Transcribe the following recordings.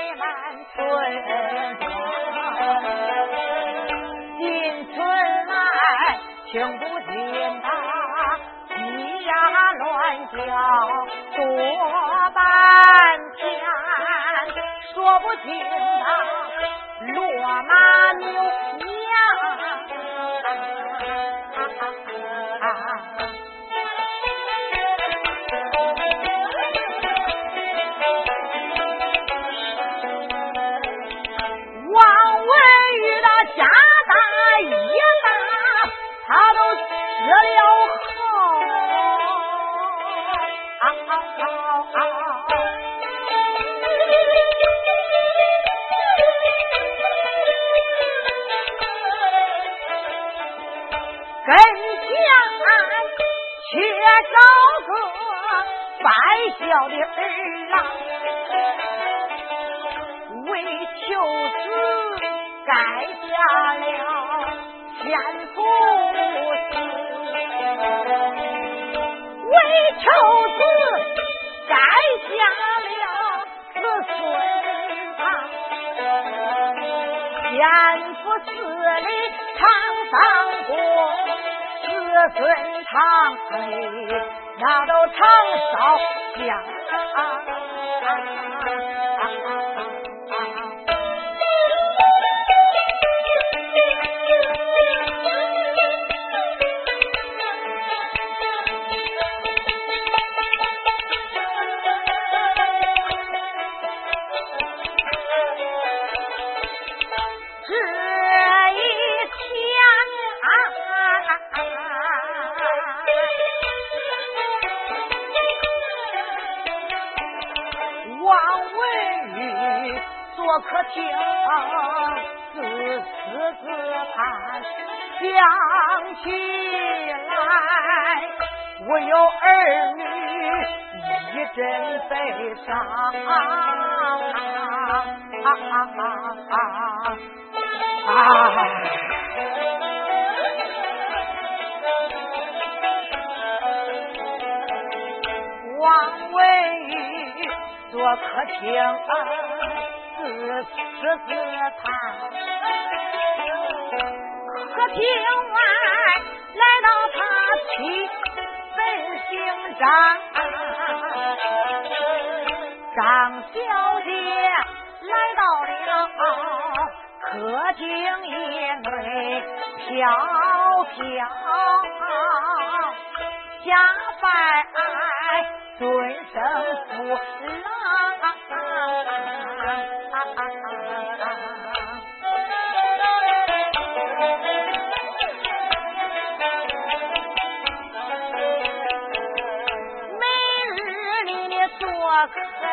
为满村，进村来听不见他鸡呀乱叫，多半天说不清他落马牛。的儿郎，为求子改嫁了天福寺，为求子改嫁了子孙堂，天福寺里常放过。子孙堂，哎，那都常烧香。Thank you. 自私自叹想起来，唯有儿女一阵悲伤王文玉做客厅，自吃自谈。客厅外来到他妻本姓张，张小姐来到了客厅内，飘飘下拜。尊生父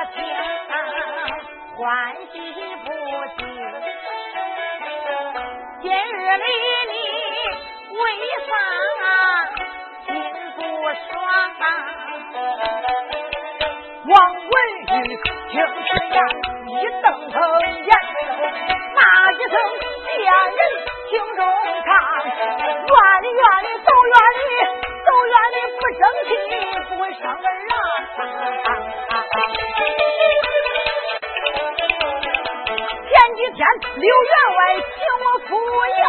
和平，欢喜不尽。今日里你为啥心不爽？王文玉听此言，一瞪瞪眼，那一声家人听中唱，院里院里走院里走院里不争气，不会生儿啊！刘员外请我赴宴，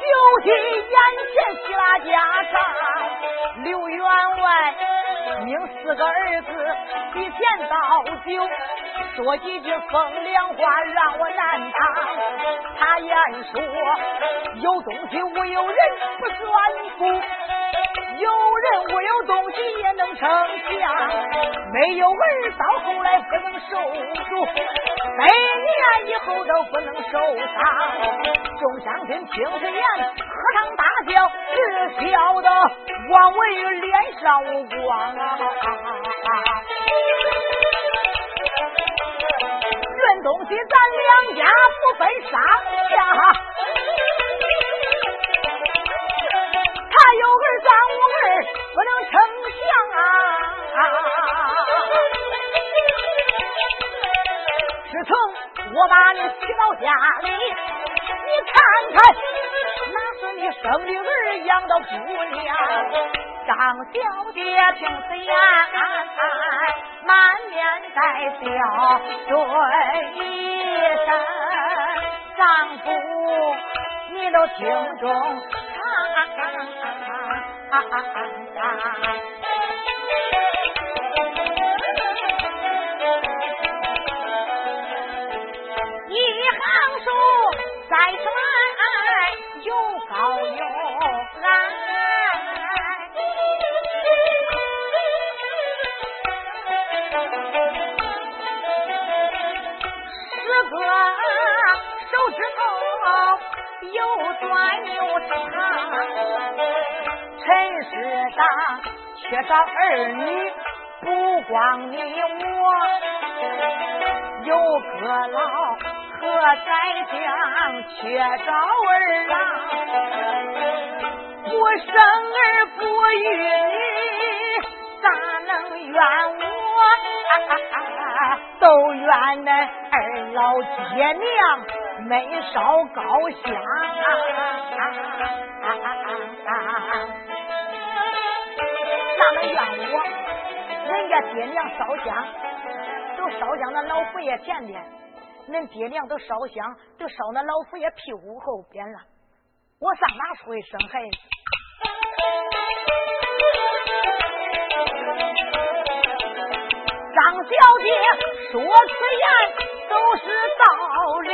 酒席宴前叙拉家常，刘员外命四个儿子提前倒酒，说几句风凉话让我难当。他言说有东西无有人不算富。有人我有东西也能成家，没有儿到后来不能受住，百年以后都不能受伤。众乡亲听此言，喝堂大笑，只晓得王文玉脸上无光啊！论东西，咱两家不分上下。不能成祥啊！自从我把你娶到家里，你看看，那是你生的儿养的姑娘。张小姐听此言，满面带笑，对一声：“丈夫，你都听中。”一行书在传，有高又矮，十个手指头又短又长。世上缺少儿女，不光你我，有个老和在江缺少儿郎，不生儿不育女，咋能怨我？都怨恁二老爹娘没烧高香。么怨我，人家爹娘烧香，都烧香那老佛爷前边，恁爹娘都烧香，都烧那老佛爷屁股后边了。我上哪出去生孩子？张小姐说此言都是道理。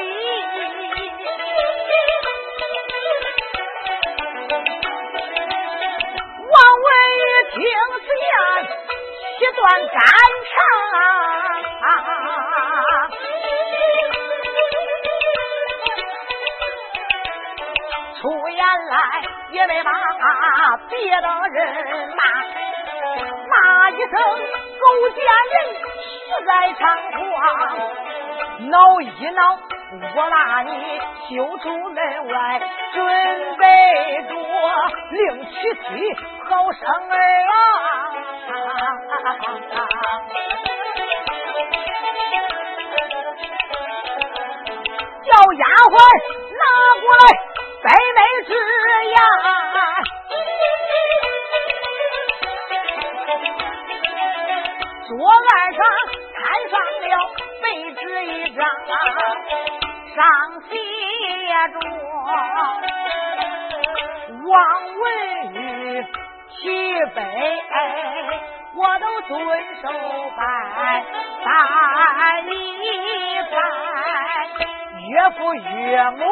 听此言，一段肝肠，出言来也没把别的人骂，骂一声狗贱人，实在猖狂，恼一恼。我拉你修出门外，准备着另娶妻好生儿啊！叫丫鬟拿过来白梅枝呀！桌案上摊上了白纸一张。上写着王文玉起杯，我都遵守拜，拜一拜，岳父岳母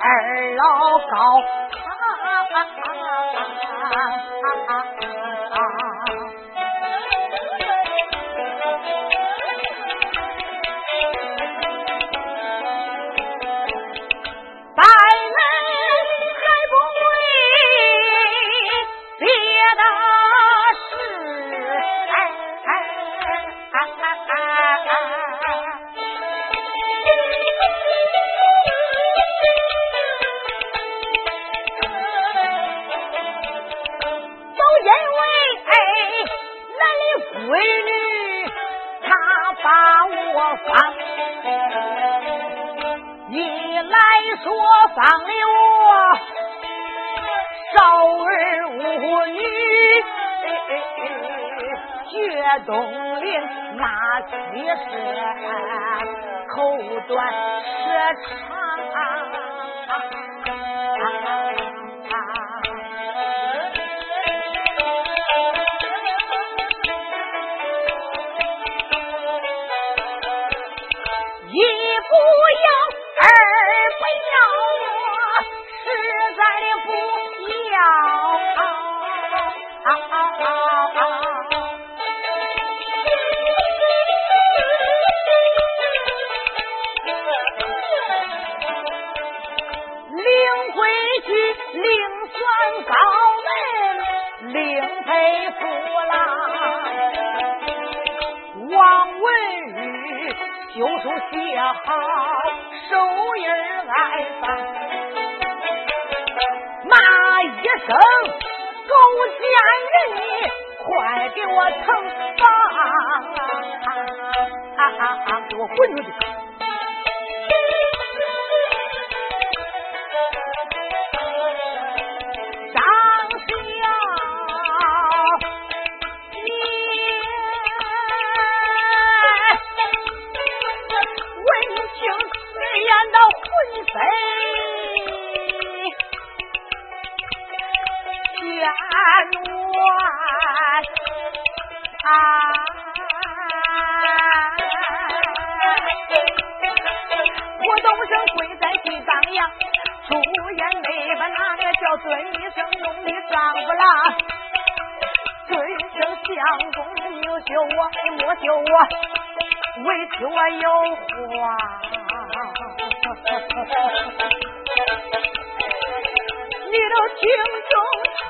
二老高。方，你来说放了我少儿无女，绝东林那几十口短舌长。好，手印来办，骂一声狗贱人，你快给我腾房，给我滚出去。尊称相公，你又我，莫叫我委屈我有话。你都听中他。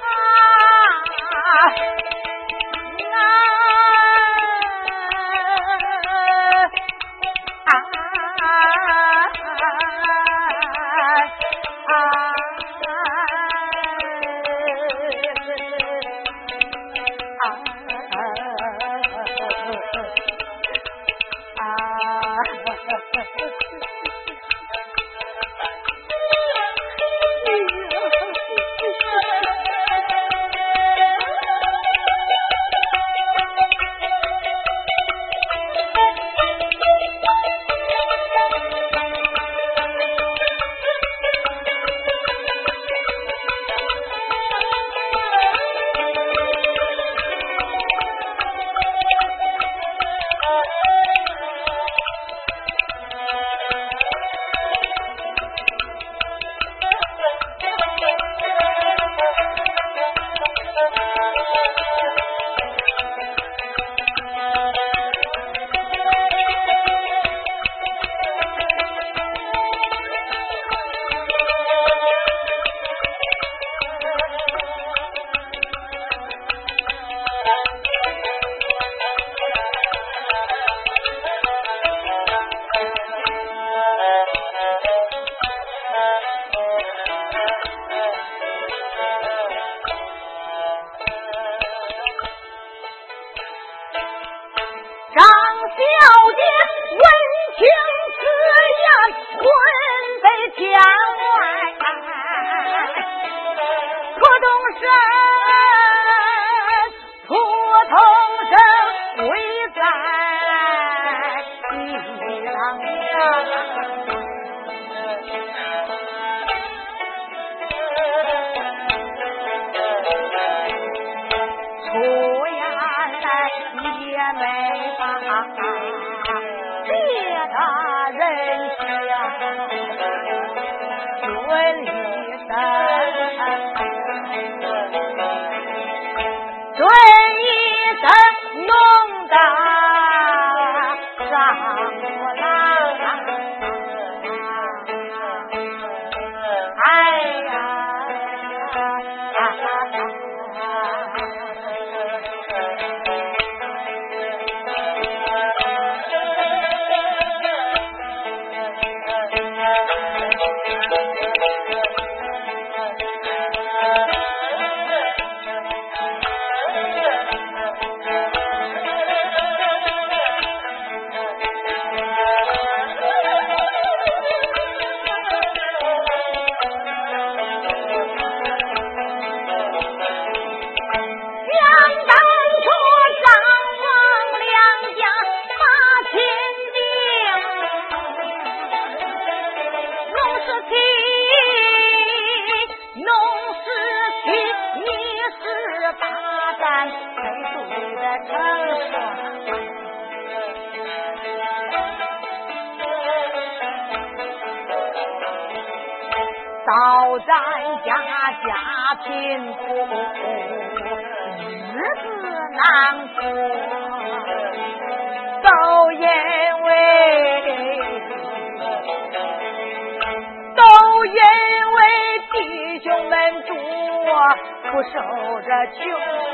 守着穷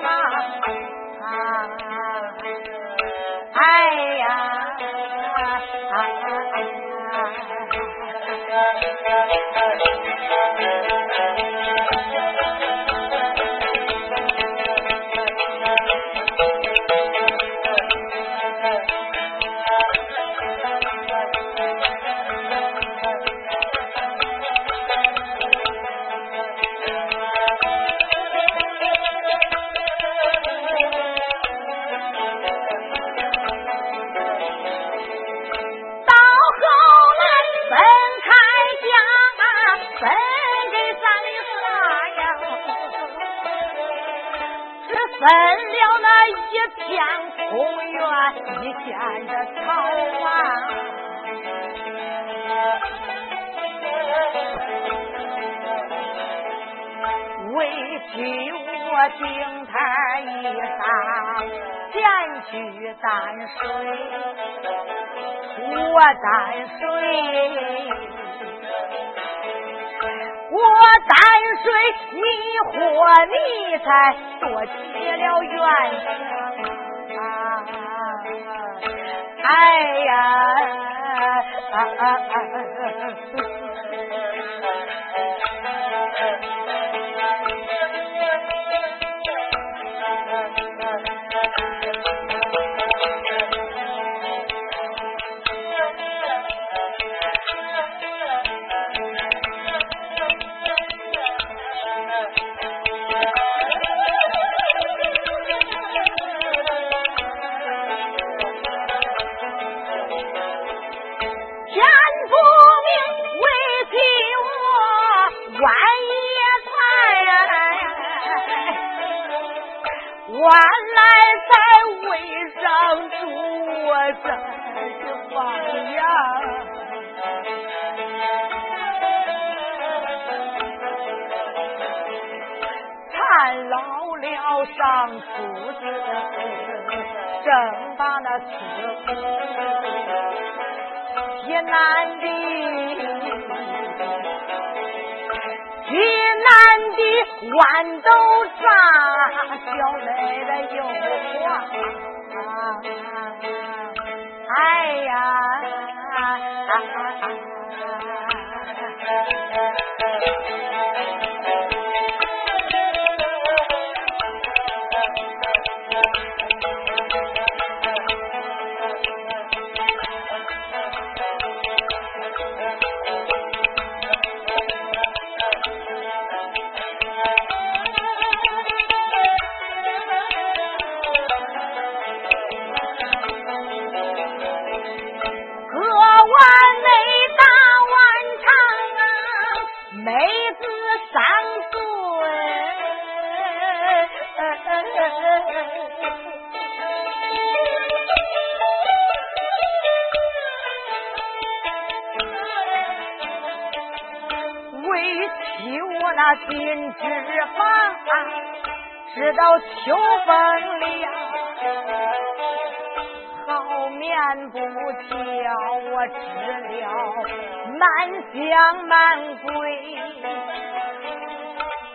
啊！哎呀！啊园，一片的草啊，为替我顶台衣裳，前去担水，我担水。我担水，你活，你才多起了冤情！哎呀！难的，济南的豌豆炸，小妹的油黄，哎呀！金脂肪，直到秋风凉，好面不挑，我吃了满香满贵，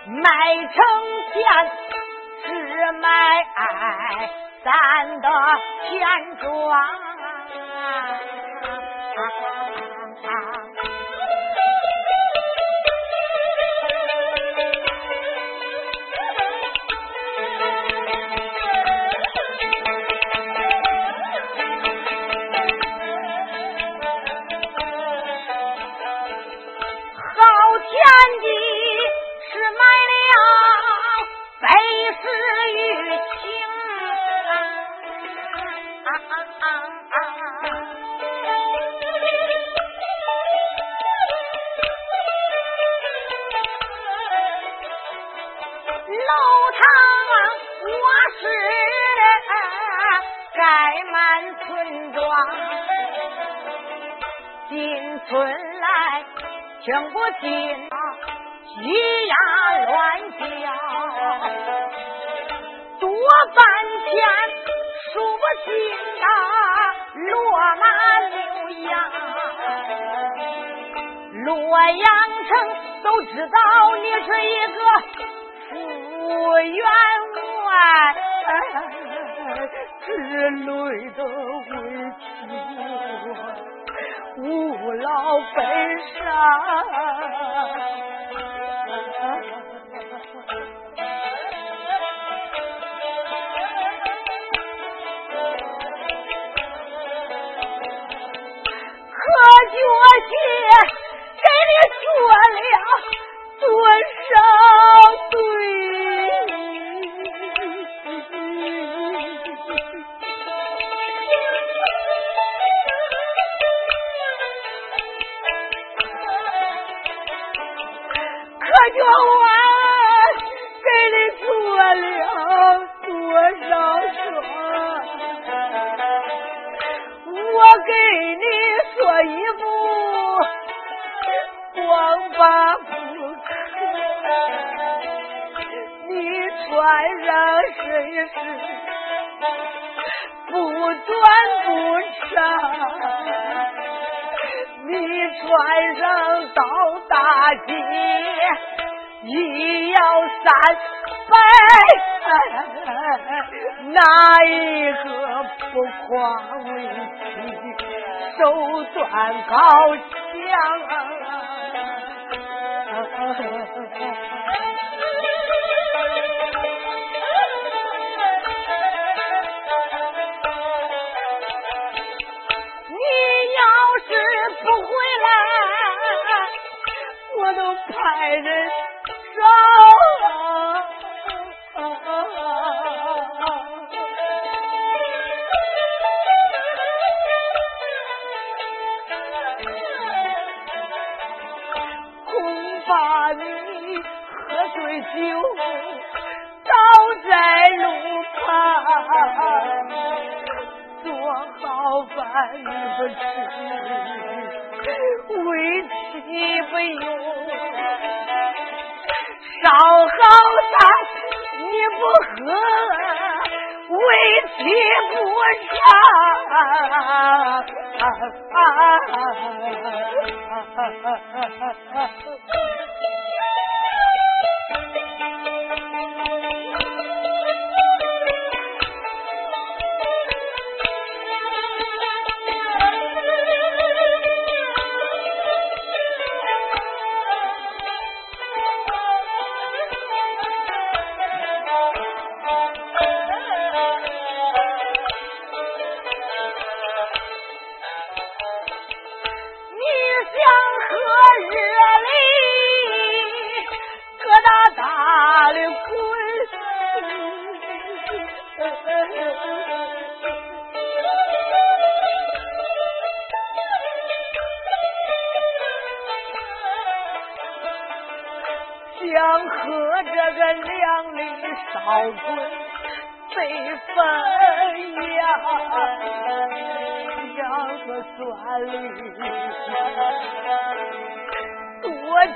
卖成钱，只买咱的钱庄。楼堂听不进鸡鸭乱叫，多半天数不清啊，落马牛羊，洛阳城都知道你是一个。不员外，之累的委屈我，无劳悲伤。可觉些给你做了多少罪？可叫我给你做了多少双？我给你做衣服，光把不可，你穿上身时不短不长。你穿上到大街，一要三百，哪一个不夸为妻？手段高强。你要是不回来，我都派人酒倒在路旁，做好饭你不吃，为妻不用。烧好汤你不喝，为妻不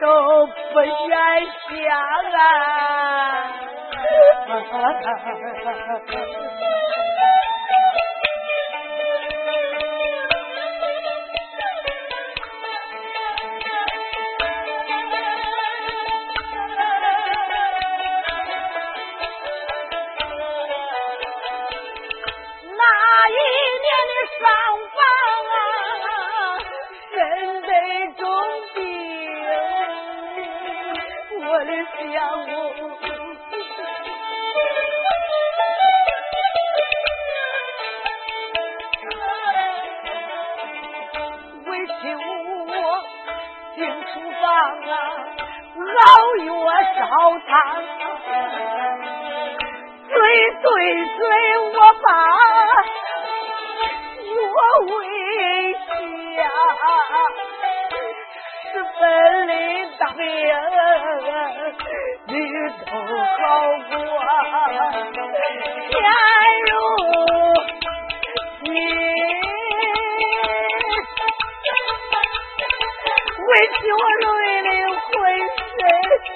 都不愿想啊。进厨房啊，熬药烧汤，最最最我把药喂下，十分的大病你都好过，天如你。为救累的浑身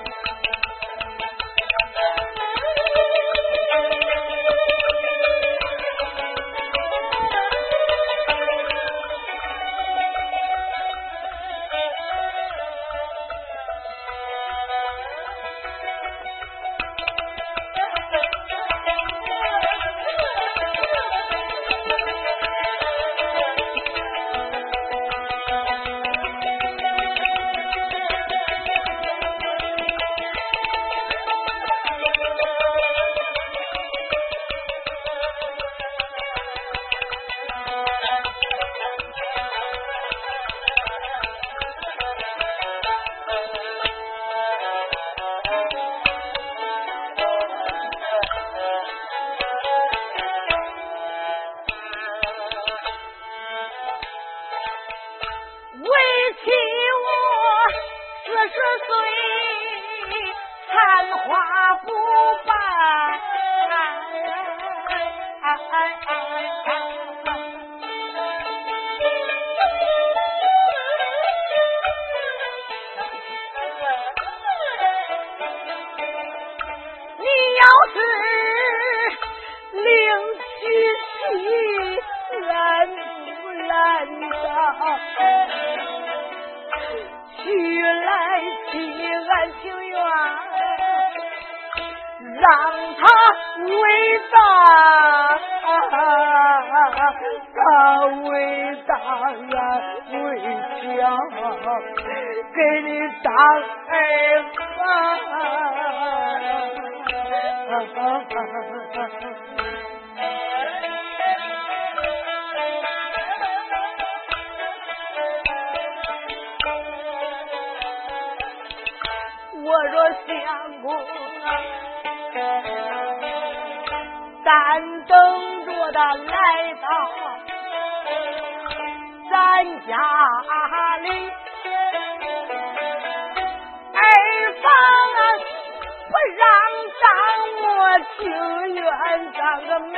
当个媒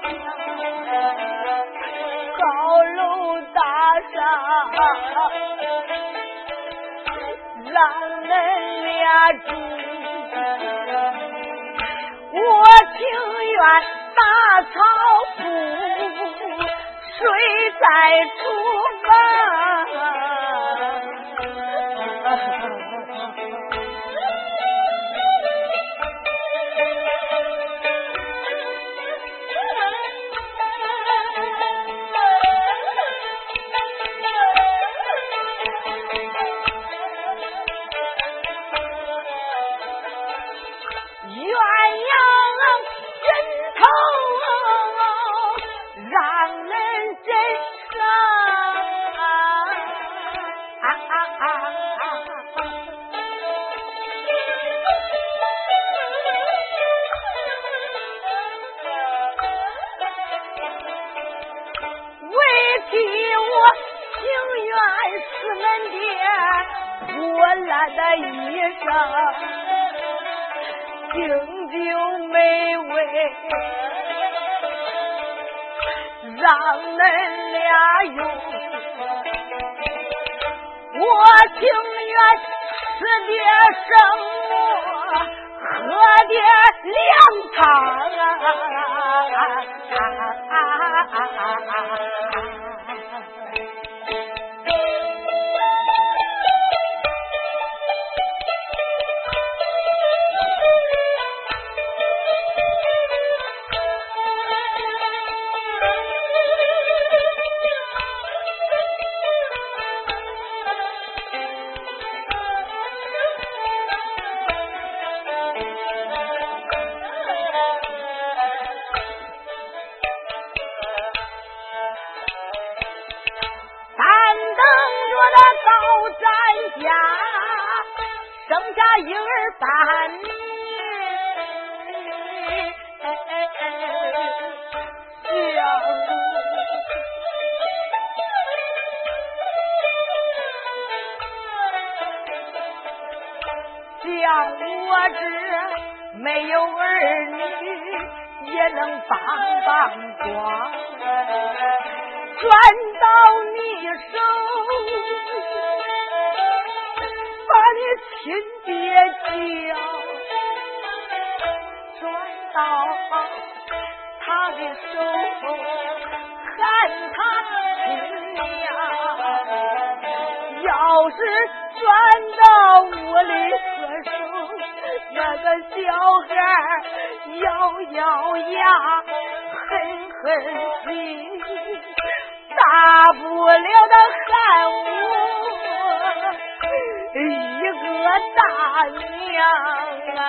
相，高楼大厦。让恁俩住，我情愿打草铺，睡在厨房。衣裳经久美味，让恁俩用。我情愿吃点什么，喝点凉汤。像我这没有儿女也能帮帮光，转到你手，把你亲爹叫，转到他的手，喊他亲娘，要是转到我的。个手，那个小孩咬咬牙，狠狠心，大不了的汉武一个大娘啊！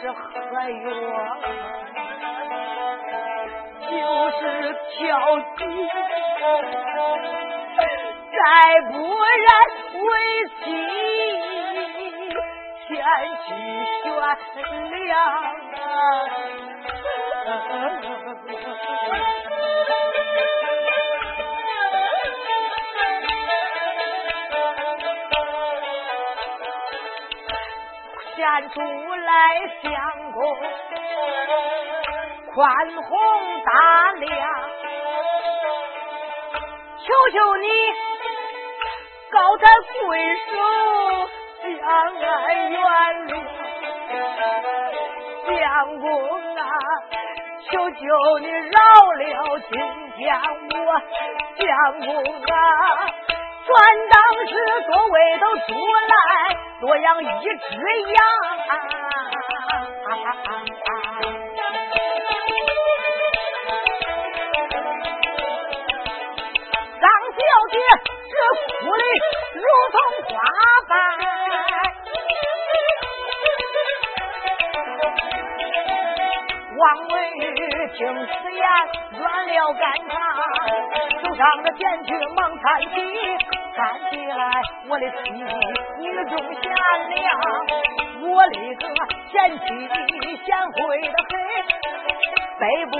是何月？就是挑地，再不然为妻，天气悬凉。献出来相公，宽宏大量，求求你高抬贵手，将俺原谅。相公啊，求求你饶了今天我相公啊，全当是各位都出来。养一只羊，张小姐这哭的如同花瓣，王文玉听此言软了肝肠，手上的剪去忙搀起。看起来我的妻女中贤良，我的个贤妻贤惠的很，背部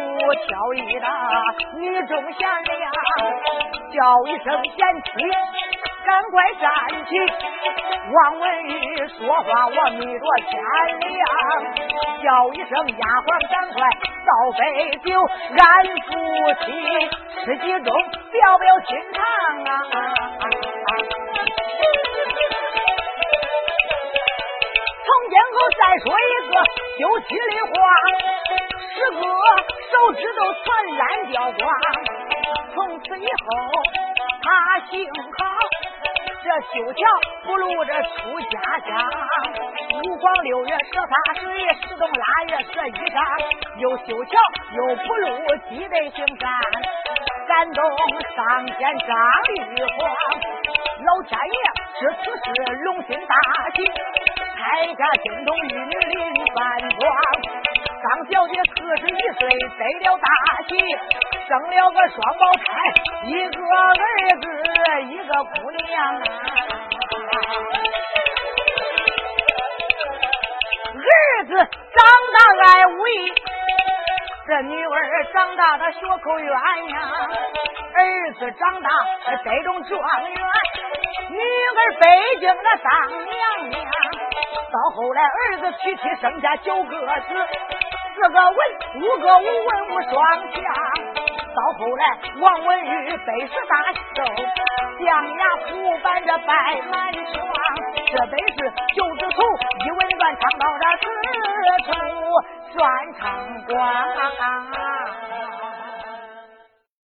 挑一打女中贤良，叫一声贤妻，赶快站起。王文玉说话我迷着天亮，叫一声丫鬟赶快倒杯酒，俺夫妻吃几盅，表表心肠啊。再说一个休妻的话，十个手指头全烂掉光。从此以后，他幸好这修桥不露这出家乡。五光六月十八水，十冬腊月十一上。又修桥又不露积德行善，感动上天张玉皇。老天爷知此事，龙心大喜。开家惊动玉女临饭庄，张小姐四十一岁得了大喜，生了个双胞胎，一个儿子，一个姑娘啊。儿子长大爱武艺，这女儿长大她学口圆呀。儿子长大得中状元，女儿北京的当娘娘。到后来，儿子娶妻生下九个子，四个文，五个武，文武双全。到后来，王文玉本是大秀，象牙虎板这摆满床。这本是九子图，一文乱唱到这四处算唱光。